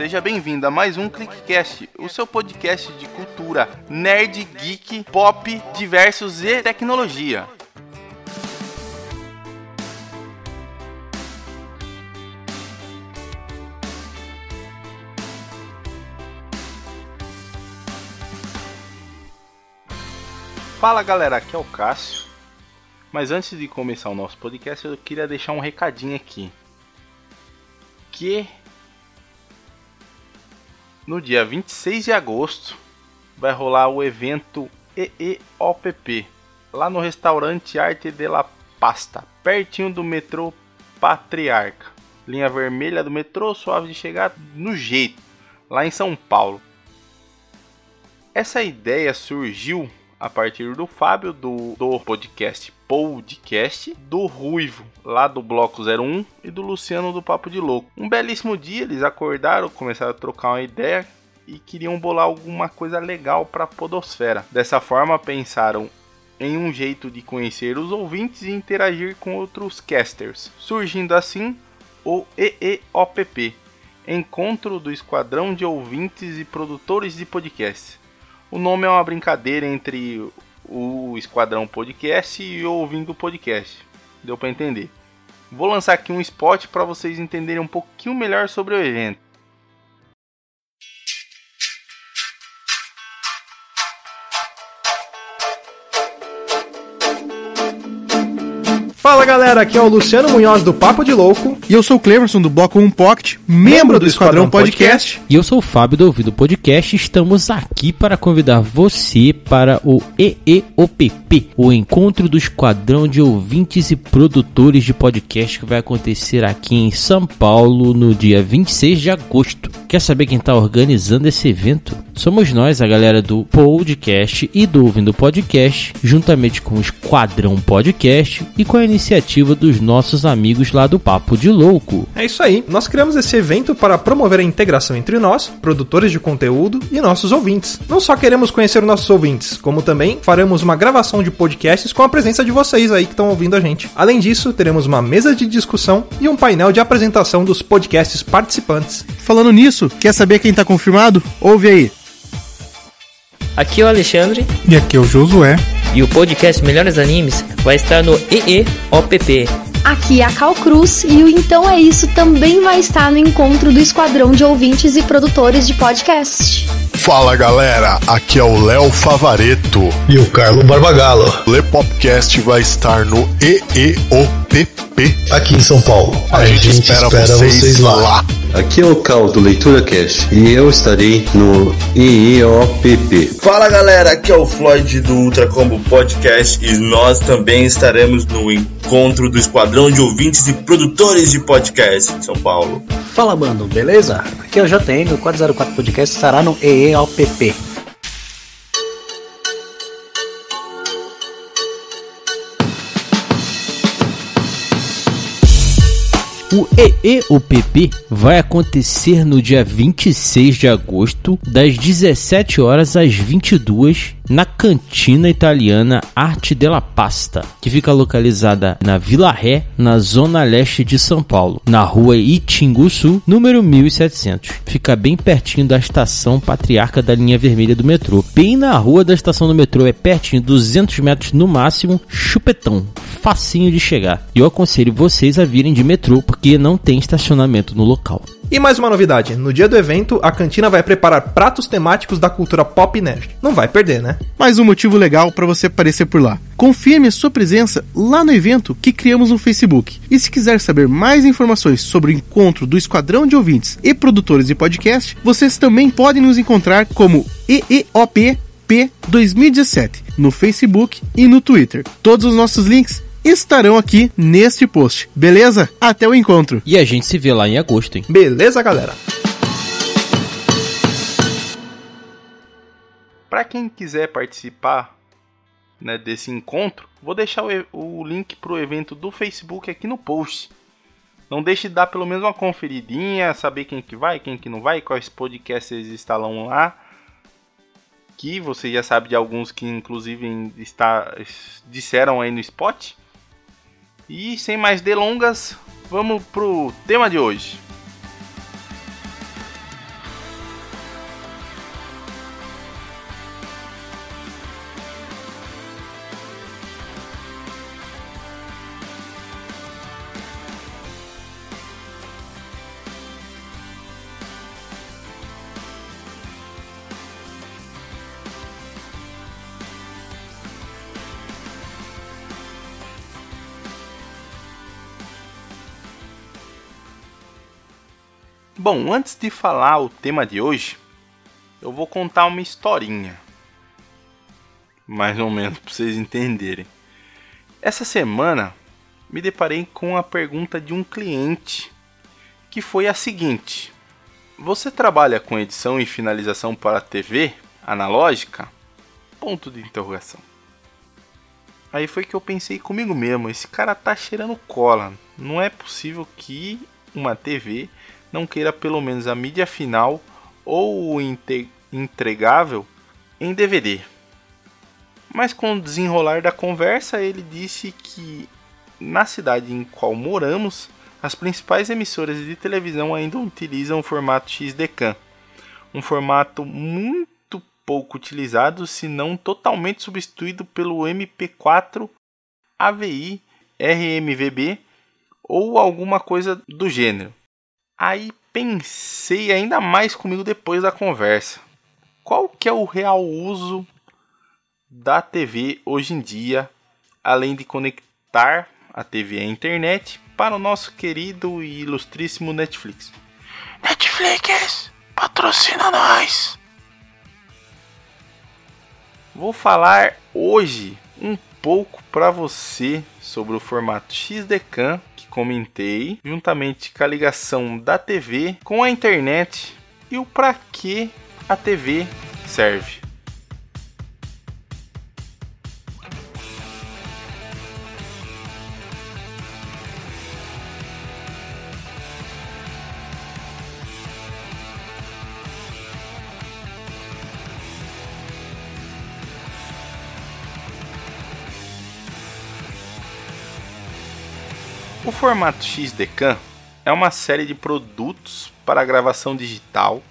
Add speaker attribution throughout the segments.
Speaker 1: seja bem-vindo a mais um ClickCast, o seu podcast de cultura nerd, geek, pop, diversos e tecnologia. Fala galera, aqui é o Cássio. Mas antes de começar o nosso podcast, eu queria deixar um recadinho aqui. Que no dia 26 de agosto vai rolar o evento EEOPP lá no restaurante Arte de la Pasta, pertinho do metrô Patriarca. Linha vermelha do metrô, suave de chegar no jeito, lá em São Paulo. Essa ideia surgiu a partir do Fábio do, do podcast Podcast, do Ruivo, lá do Bloco 01, e do Luciano do Papo de Louco. Um belíssimo dia, eles acordaram, começaram a trocar uma ideia e queriam bolar alguma coisa legal para a Podosfera. Dessa forma, pensaram em um jeito de conhecer os ouvintes e interagir com outros casters, surgindo assim o EEOPP Encontro do Esquadrão de Ouvintes e Produtores de Podcasts. O nome é uma brincadeira entre o Esquadrão Podcast e o Ouvindo Podcast. Deu para entender. Vou lançar aqui um spot para vocês entenderem um pouquinho melhor sobre o evento.
Speaker 2: Fala galera, aqui é o Luciano Munhoz do Papo de Louco.
Speaker 3: E eu sou o Cleverson do Bloco 1 Pocket, membro do Esquadrão Podcast.
Speaker 4: E eu sou o Fábio do Ouvido Podcast. Estamos aqui para convidar você para o EEOPP, o encontro do Esquadrão de Ouvintes e Produtores de Podcast que vai acontecer aqui em São Paulo no dia 26 de agosto. Quer saber quem está organizando esse evento? Somos nós, a galera do Podcast e do Ouvindo Podcast, juntamente com o Esquadrão Podcast e com a iniciativa dos nossos amigos lá do Papo de Louco.
Speaker 2: É isso aí, nós criamos esse evento para promover a integração entre nós, produtores de conteúdo, e nossos ouvintes. Não só queremos conhecer nossos ouvintes, como também faremos uma gravação de podcasts com a presença de vocês aí que estão ouvindo a gente. Além disso, teremos uma mesa de discussão e um painel de apresentação dos podcasts participantes.
Speaker 3: Falando nisso, quer saber quem está confirmado? Ouve aí.
Speaker 5: Aqui é o Alexandre.
Speaker 3: E aqui é o Josué.
Speaker 5: E o podcast Melhores Animes vai estar no EEOPP.
Speaker 6: Aqui é a Cal Cruz e o Então É Isso também vai estar no encontro do Esquadrão de Ouvintes e Produtores de Podcast.
Speaker 7: Fala galera, aqui é o Léo Favareto.
Speaker 8: E o Carlo Barbagalo.
Speaker 7: O Le Popcast vai estar no EEOPP.
Speaker 8: Aqui em São Paulo.
Speaker 7: A, a gente, gente, espera, espera vocês, vocês lá. lá.
Speaker 9: Aqui é o Cal do Leitura Cast e eu estarei no IEOPP.
Speaker 10: Fala galera, aqui é o Floyd do Ultra Combo Podcast e nós também estaremos no encontro do Esquadrão de Ouvintes e Produtores de Podcast em São Paulo.
Speaker 11: Fala mano, beleza? Aqui é o JN, o 404 Podcast estará no EEOPP.
Speaker 4: O EEOPP vai acontecer no dia 26 de agosto, das 17 horas às 22 na cantina italiana Arte della Pasta, que fica localizada na Vila Ré, na zona leste de São Paulo, na rua Itinguçu, número 1700. Fica bem pertinho da estação Patriarca da linha vermelha do metrô. Bem na rua da estação do metrô, é pertinho, 200 metros no máximo, chupetão, facinho de chegar. E eu aconselho vocês a virem de metrô porque não tem estacionamento no local.
Speaker 2: E mais uma novidade: no dia do evento, a cantina vai preparar pratos temáticos da cultura pop nerd. Não vai perder, né?
Speaker 3: Mais um motivo legal para você aparecer por lá. Confirme a sua presença lá no evento que criamos no Facebook. E se quiser saber mais informações sobre o encontro do Esquadrão de Ouvintes e produtores de podcast, vocês também podem nos encontrar como EEOP P 2017 no Facebook e no Twitter. Todos os nossos links estarão aqui neste post. Beleza? Até o encontro.
Speaker 4: E a gente se vê lá em agosto, hein?
Speaker 2: Beleza, galera?
Speaker 1: Para quem quiser participar né, desse encontro, vou deixar o, o link para o evento do Facebook aqui no post. Não deixe de dar pelo menos uma conferidinha, saber quem que vai, quem que não vai, quais podcasts eles instalam lá. Que você já sabe de alguns que inclusive está, disseram aí no spot. E sem mais delongas, vamos pro tema de hoje. Bom, antes de falar o tema de hoje, eu vou contar uma historinha. Mais ou menos para vocês entenderem. Essa semana me deparei com a pergunta de um cliente que foi a seguinte: Você trabalha com edição e finalização para TV analógica? Ponto de interrogação. Aí foi que eu pensei comigo mesmo, esse cara tá cheirando cola. Não é possível que uma TV não queira pelo menos a mídia final ou o entregável em DVD. Mas com o desenrolar da conversa, ele disse que na cidade em qual moramos, as principais emissoras de televisão ainda utilizam o formato XDCAM, um formato muito pouco utilizado, se não totalmente substituído pelo MP4 AVI RMVB ou alguma coisa do gênero. Aí pensei ainda mais comigo depois da conversa. Qual que é o real uso da TV hoje em dia, além de conectar a TV à internet para o nosso querido e ilustríssimo Netflix. Netflix, patrocina nós! Vou falar hoje um pouco para você sobre o formato XDCAM que comentei, juntamente com a ligação da TV com a internet e o para que a TV serve. Formato XDCAM é uma série de produtos para gravação digital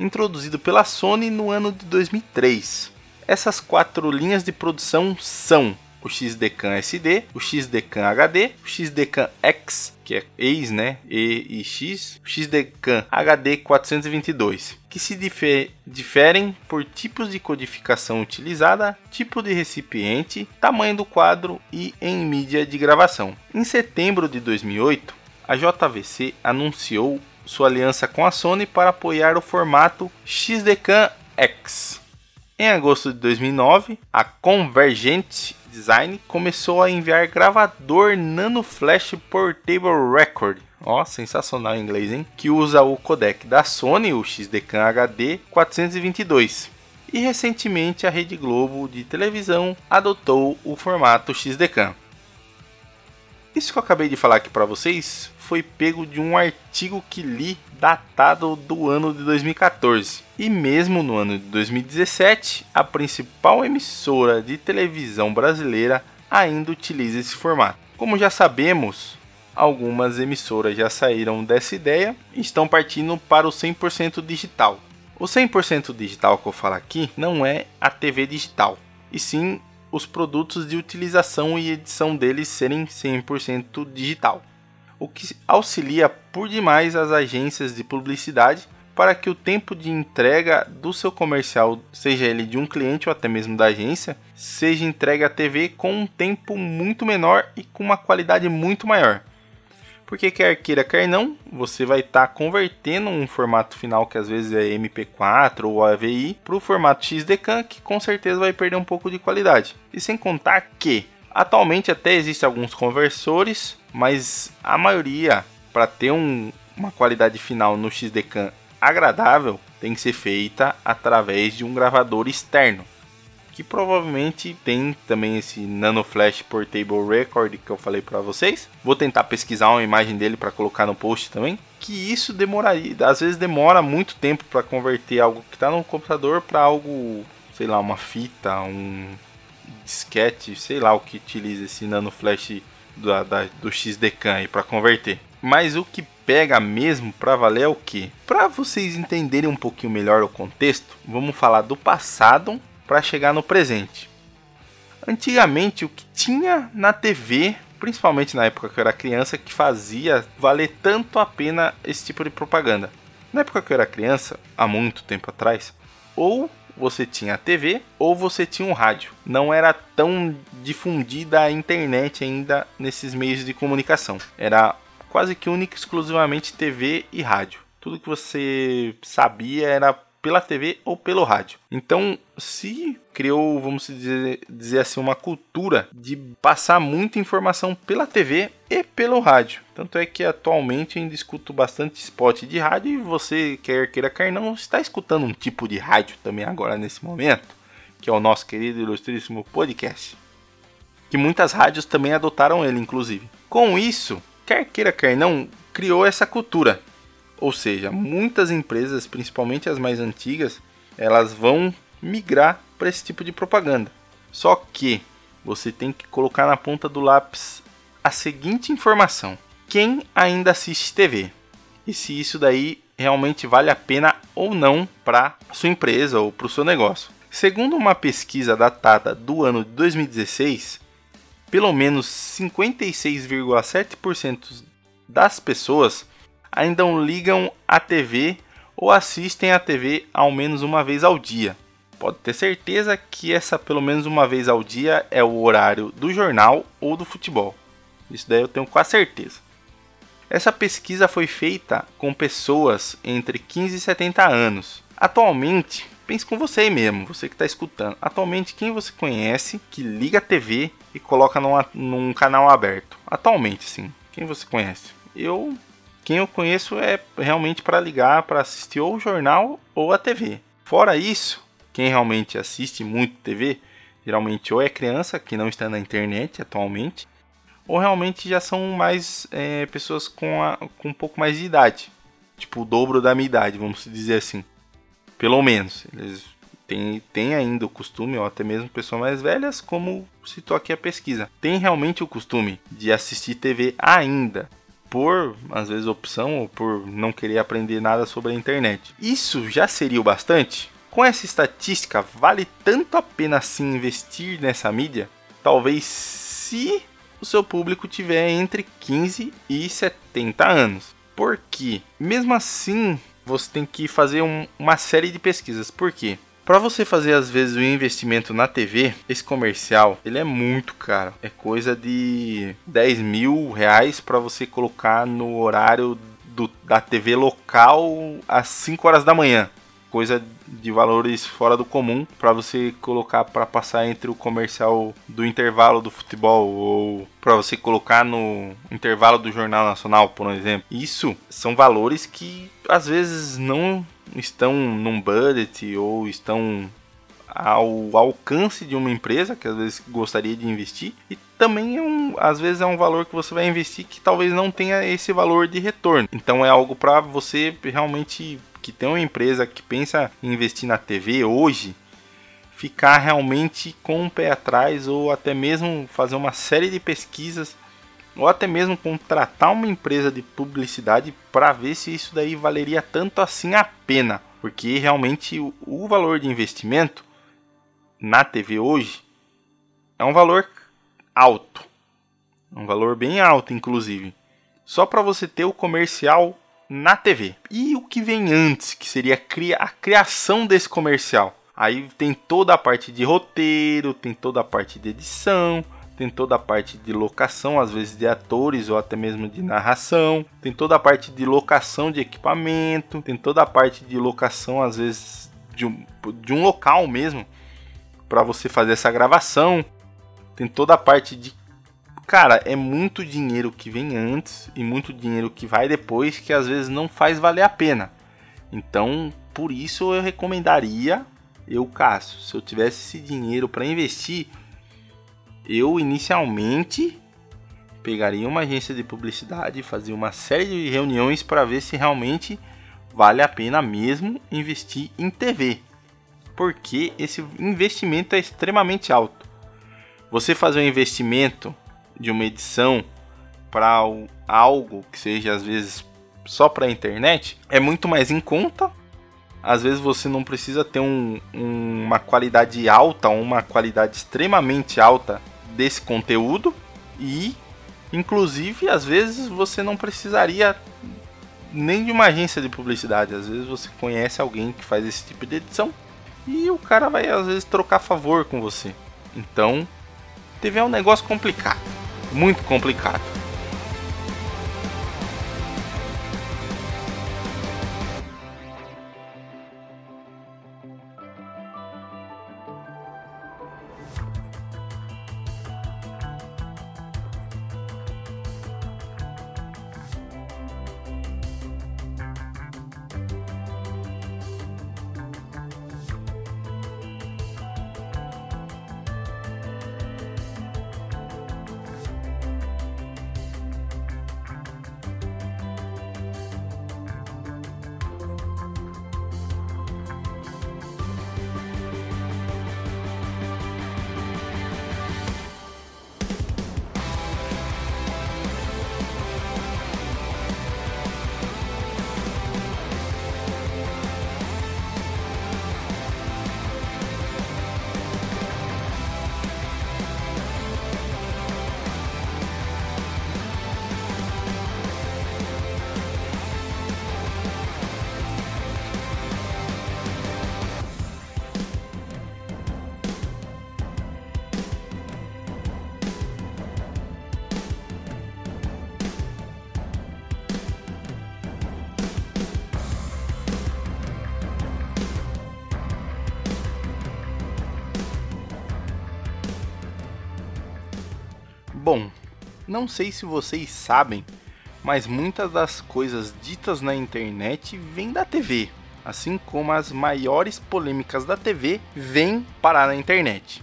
Speaker 1: introduzido pela Sony no ano de 2003. Essas quatro linhas de produção são o XDCAM SD, o XDCAM HD, o XDCAM X, que é ex, né, E e X, o XDCAM HD 422, que se difer diferem por tipos de codificação utilizada, tipo de recipiente, tamanho do quadro e em mídia de gravação. Em setembro de 2008, a JVC anunciou sua aliança com a Sony para apoiar o formato XDCAM X. Em agosto de 2009, a Convergent Design começou a enviar gravador Nano Flash Portable Record, ó, sensacional em inglês, hein? Que usa o codec da Sony, o XDCAM HD 422. E recentemente a Rede Globo de televisão adotou o formato XDCAM. Isso que eu acabei de falar aqui para vocês foi pego de um artigo que li datado do ano de 2014. E mesmo no ano de 2017, a principal emissora de televisão brasileira ainda utiliza esse formato. Como já sabemos, algumas emissoras já saíram dessa ideia e estão partindo para o 100% digital. O 100% digital que eu falo aqui não é a TV digital, e sim os produtos de utilização e edição deles serem 100% digital o que auxilia por demais as agências de publicidade para que o tempo de entrega do seu comercial, seja ele de um cliente ou até mesmo da agência, seja entregue à TV com um tempo muito menor e com uma qualidade muito maior. Porque quer queira, quer não, você vai estar tá convertendo um formato final que às vezes é MP4 ou AVI para o formato XDCAM, que com certeza vai perder um pouco de qualidade. E sem contar que atualmente até existem alguns conversores mas a maioria, para ter um, uma qualidade final no XDCAM agradável, tem que ser feita através de um gravador externo, que provavelmente tem também esse Nano Flash Portable Record que eu falei para vocês. Vou tentar pesquisar uma imagem dele para colocar no post também. Que isso demoraria, às vezes demora muito tempo para converter algo que está no computador para algo, sei lá, uma fita, um disquete, sei lá o que utiliza esse Nano Flash da, da, do XDCAM para converter. Mas o que pega mesmo para valer é o que? Para vocês entenderem um pouquinho melhor o contexto, vamos falar do passado para chegar no presente. Antigamente, o que tinha na TV, principalmente na época que eu era criança, que fazia valer tanto a pena esse tipo de propaganda. Na época que eu era criança, há muito tempo atrás, ou você tinha a TV ou você tinha um rádio. Não era tão difundida a internet ainda nesses meios de comunicação. Era quase que única exclusivamente TV e rádio. tudo que você sabia era pela TV ou pelo rádio. Então, se criou, vamos dizer, dizer assim, uma cultura de passar muita informação pela TV e pelo rádio. Tanto é que atualmente ainda escuto bastante spot de rádio e você, quer queira, quer não, está escutando um tipo de rádio também agora nesse momento, que é o nosso querido ilustríssimo podcast. Que muitas rádios também adotaram ele, inclusive. Com isso, quer queira, quer não, criou essa cultura ou seja, muitas empresas, principalmente as mais antigas, elas vão migrar para esse tipo de propaganda. Só que você tem que colocar na ponta do lápis a seguinte informação: quem ainda assiste TV? E se isso daí realmente vale a pena ou não para sua empresa ou para o seu negócio. Segundo uma pesquisa datada do ano de 2016, pelo menos 56,7% das pessoas ainda ligam a TV ou assistem a TV ao menos uma vez ao dia. Pode ter certeza que essa pelo menos uma vez ao dia é o horário do jornal ou do futebol. Isso daí eu tenho quase certeza. Essa pesquisa foi feita com pessoas entre 15 e 70 anos. Atualmente, pense com você mesmo, você que está escutando. Atualmente, quem você conhece que liga a TV e coloca numa, num canal aberto? Atualmente, sim. Quem você conhece? Eu quem eu conheço é realmente para ligar para assistir ou o jornal ou a TV. Fora isso, quem realmente assiste muito TV, geralmente ou é criança que não está na internet atualmente, ou realmente já são mais é, pessoas com, a, com um pouco mais de idade, tipo o dobro da minha idade, vamos dizer assim. Pelo menos, eles têm, têm ainda o costume, ou até mesmo pessoas mais velhas, como citou aqui a pesquisa, tem realmente o costume de assistir TV ainda por, às vezes, opção ou por não querer aprender nada sobre a internet. Isso já seria o bastante? Com essa estatística, vale tanto a pena assim investir nessa mídia? Talvez se o seu público tiver entre 15 e 70 anos. Porque, mesmo assim, você tem que fazer um, uma série de pesquisas. Por quê? Para você fazer às vezes o investimento na TV, esse comercial ele é muito caro. É coisa de 10 mil reais para você colocar no horário do, da TV local às 5 horas da manhã. Coisa de valores fora do comum para você colocar para passar entre o comercial do intervalo do futebol ou para você colocar no intervalo do Jornal Nacional, por exemplo. Isso são valores que às vezes não estão num budget ou estão ao alcance de uma empresa que às vezes gostaria de investir e também é um, às vezes é um valor que você vai investir que talvez não tenha esse valor de retorno. Então é algo para você realmente que tem uma empresa que pensa em investir na TV hoje ficar realmente com um pé atrás ou até mesmo fazer uma série de pesquisas ou até mesmo contratar uma empresa de publicidade para ver se isso daí valeria tanto assim a pena, porque realmente o, o valor de investimento na TV hoje é um valor alto, um valor bem alto inclusive, só para você ter o comercial na TV. E o que vem antes, que seria a criação desse comercial? Aí tem toda a parte de roteiro, tem toda a parte de edição, tem toda a parte de locação, às vezes de atores ou até mesmo de narração, tem toda a parte de locação de equipamento, tem toda a parte de locação, às vezes, de um, de um local mesmo para você fazer essa gravação, tem toda a parte de. Cara, é muito dinheiro que vem antes e muito dinheiro que vai depois que às vezes não faz valer a pena. Então, por isso eu recomendaria, eu, Cássio, se eu tivesse esse dinheiro para investir eu inicialmente pegaria uma agência de publicidade, fazia uma série de reuniões para ver se realmente vale a pena mesmo investir em TV. Porque esse investimento é extremamente alto. Você fazer um investimento de uma edição para algo que seja às vezes só para a internet é muito mais em conta. Às vezes você não precisa ter um, um, uma qualidade alta, uma qualidade extremamente alta desse conteúdo e inclusive às vezes você não precisaria nem de uma agência de publicidade, às vezes você conhece alguém que faz esse tipo de edição e o cara vai às vezes trocar favor com você. Então, TV é um negócio complicado, muito complicado. Não sei se vocês sabem, mas muitas das coisas ditas na internet vêm da TV, assim como as maiores polêmicas da TV vêm parar na internet.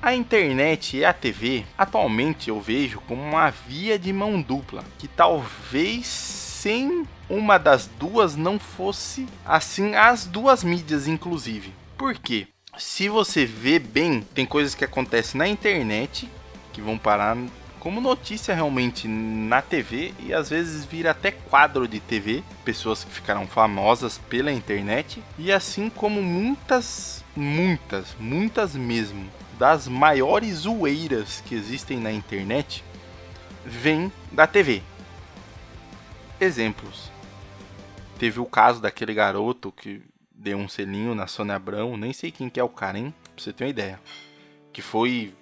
Speaker 1: A internet e a TV atualmente eu vejo como uma via de mão dupla, que talvez sem uma das duas não fosse assim as duas mídias inclusive. Por quê? Se você vê bem, tem coisas que acontecem na internet que vão parar como notícia realmente na TV e às vezes vira até quadro de TV, pessoas que ficaram famosas pela internet e assim como muitas, muitas, muitas mesmo das maiores zoeiras que existem na internet vem da TV. Exemplos. Teve o caso daquele garoto que deu um selinho na Sônia Abrão, nem sei quem que é o cara, hein? Pra você ter uma ideia. Que foi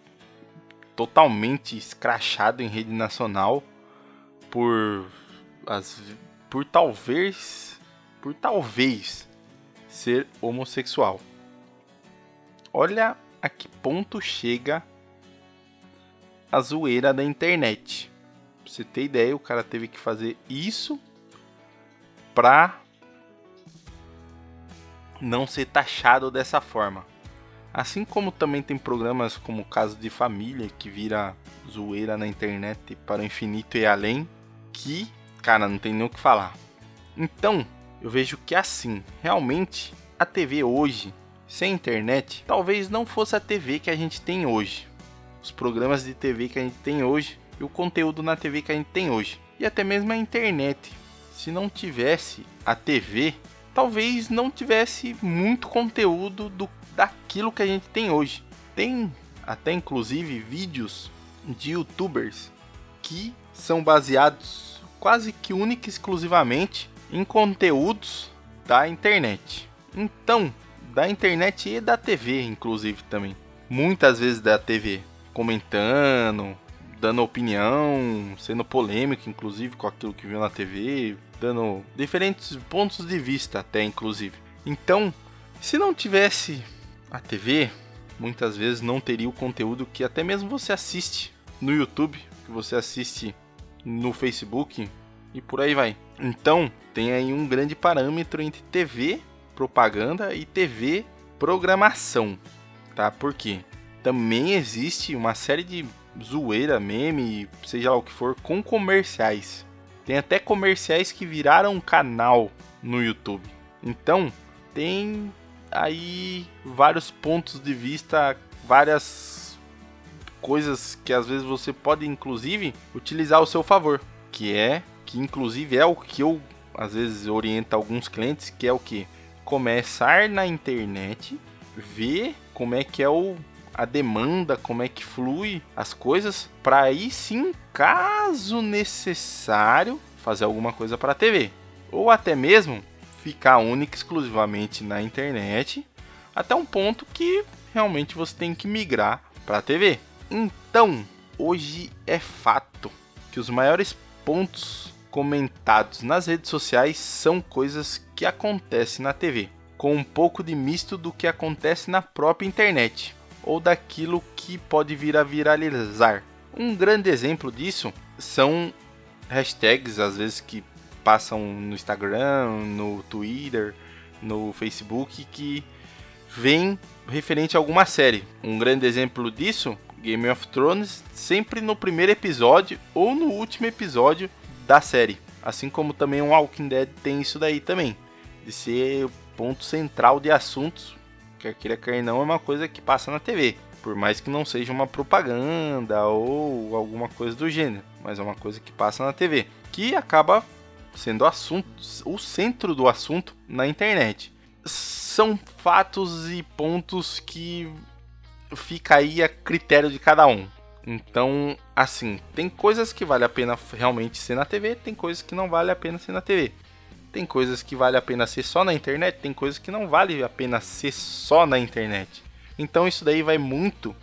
Speaker 1: totalmente escrachado em rede nacional por as por talvez por talvez ser homossexual. Olha a que ponto chega a zoeira da internet. Pra você ter ideia, o cara teve que fazer isso pra não ser taxado dessa forma. Assim como também tem programas como o Caso de Família, que vira zoeira na internet para o infinito e além, que, cara, não tem nem o que falar. Então, eu vejo que assim, realmente, a TV hoje, sem internet, talvez não fosse a TV que a gente tem hoje. Os programas de TV que a gente tem hoje e o conteúdo na TV que a gente tem hoje. E até mesmo a internet. Se não tivesse a TV, talvez não tivesse muito conteúdo do daquilo que a gente tem hoje. Tem até inclusive vídeos de youtubers que são baseados quase que única e exclusivamente em conteúdos da internet. Então, da internet e da TV, inclusive também. Muitas vezes da TV, comentando, dando opinião, sendo polêmico, inclusive com aquilo que viu na TV, dando diferentes pontos de vista, até inclusive. Então, se não tivesse a TV muitas vezes não teria o conteúdo que até mesmo você assiste no YouTube, que você assiste no Facebook e por aí vai. Então, tem aí um grande parâmetro entre TV propaganda e TV programação, tá? Porque também existe uma série de zoeira, meme, seja lá o que for, com comerciais. Tem até comerciais que viraram canal no YouTube. Então, tem aí vários pontos de vista, várias coisas que às vezes você pode inclusive utilizar ao seu favor, que é que inclusive é o que eu às vezes oriento alguns clientes, que é o que começar na internet, ver como é que é o a demanda, como é que flui as coisas, para aí sim, caso necessário, fazer alguma coisa para a TV, ou até mesmo ficar única exclusivamente na internet, até um ponto que realmente você tem que migrar para a TV. Então, hoje é fato que os maiores pontos comentados nas redes sociais são coisas que acontecem na TV, com um pouco de misto do que acontece na própria internet ou daquilo que pode vir a viralizar. Um grande exemplo disso são hashtags, às vezes que passam no Instagram, no Twitter, no Facebook que vem referente a alguma série. Um grande exemplo disso, Game of Thrones, sempre no primeiro episódio ou no último episódio da série. Assim como também o Walking Dead tem isso daí também, de ser o ponto central de assuntos, quer queira quer não, é uma coisa que passa na TV. Por mais que não seja uma propaganda ou alguma coisa do gênero, mas é uma coisa que passa na TV, que acaba sendo assunto, o centro do assunto na internet. São fatos e pontos que fica aí a critério de cada um. Então, assim, tem coisas que vale a pena realmente ser na TV, tem coisas que não vale a pena ser na TV. Tem coisas que vale a pena ser só na internet, tem coisas que não vale a pena ser só na internet. Então isso daí vai muito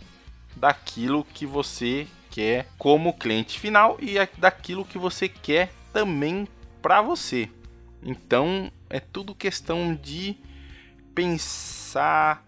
Speaker 1: daquilo que você quer como cliente final e daquilo que você quer também para você. Então é tudo questão de pensar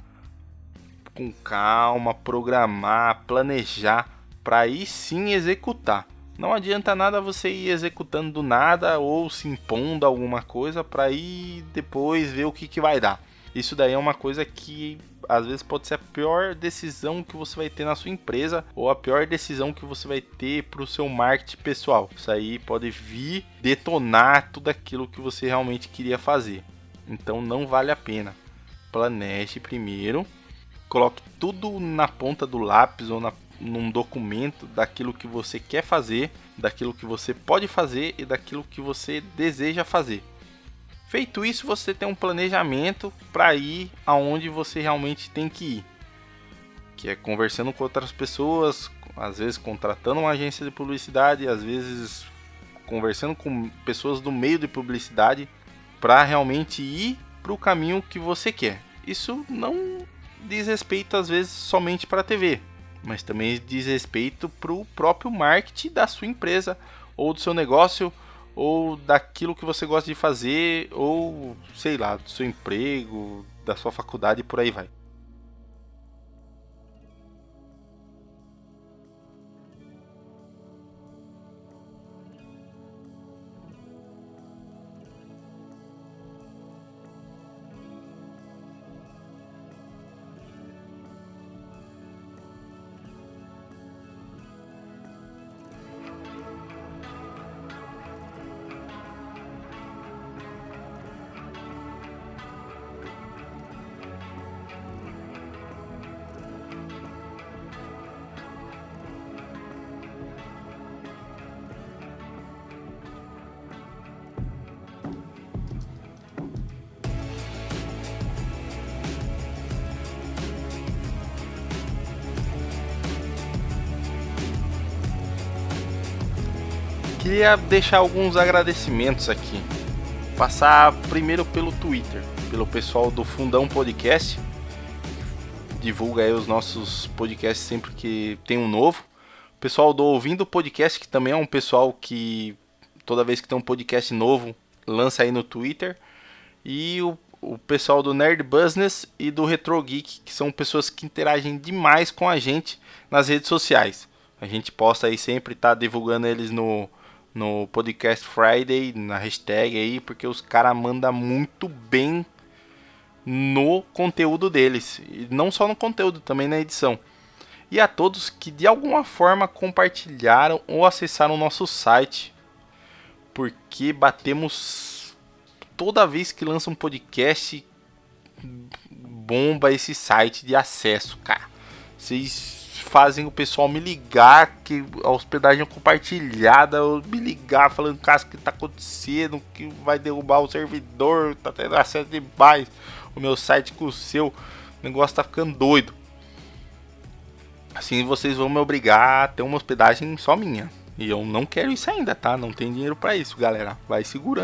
Speaker 1: com calma, programar, planejar para aí sim executar. Não adianta nada você ir executando do nada ou se impondo alguma coisa para ir depois ver o que, que vai dar. Isso daí é uma coisa que às vezes pode ser a pior decisão que você vai ter na sua empresa ou a pior decisão que você vai ter para o seu marketing pessoal. Isso aí pode vir detonar tudo aquilo que você realmente queria fazer. Então não vale a pena. Planeje primeiro, coloque tudo na ponta do lápis ou na, num documento daquilo que você quer fazer, daquilo que você pode fazer e daquilo que você deseja fazer. Feito isso, você tem um planejamento para ir aonde você realmente tem que ir. Que é conversando com outras pessoas, às vezes contratando uma agência de publicidade, às vezes conversando com pessoas do meio de publicidade para realmente ir para o caminho que você quer. Isso não diz respeito às vezes somente para a TV, mas também diz respeito para o próprio marketing da sua empresa ou do seu negócio ou daquilo que você gosta de fazer, ou sei lá, do seu emprego, da sua faculdade e por aí vai. Queria deixar alguns agradecimentos aqui. Passar primeiro pelo Twitter, pelo pessoal do Fundão Podcast. Divulga aí os nossos podcasts sempre que tem um novo. O pessoal do Ouvindo Podcast, que também é um pessoal que toda vez que tem um podcast novo, lança aí no Twitter. E o, o pessoal do Nerd Business e do Retro Geek, que são pessoas que interagem demais com a gente nas redes sociais. A gente posta aí sempre, tá divulgando eles no, no Podcast Friday, na hashtag aí, porque os caras mandam muito bem no conteúdo deles. E não só no conteúdo, também na edição. E a todos que de alguma forma compartilharam ou acessaram o nosso site. Porque batemos toda vez que lança um podcast bomba esse site de acesso, cara. Vocês fazem o pessoal me ligar, que a hospedagem é compartilhada, me ligar falando cara, o que tá acontecendo, que vai derrubar o servidor, tá tendo acesso demais, o meu site com o seu, o negócio tá ficando doido. Assim vocês vão me obrigar a ter uma hospedagem só minha. E eu não quero isso ainda, tá? Não tem dinheiro para isso, galera. Vai segurando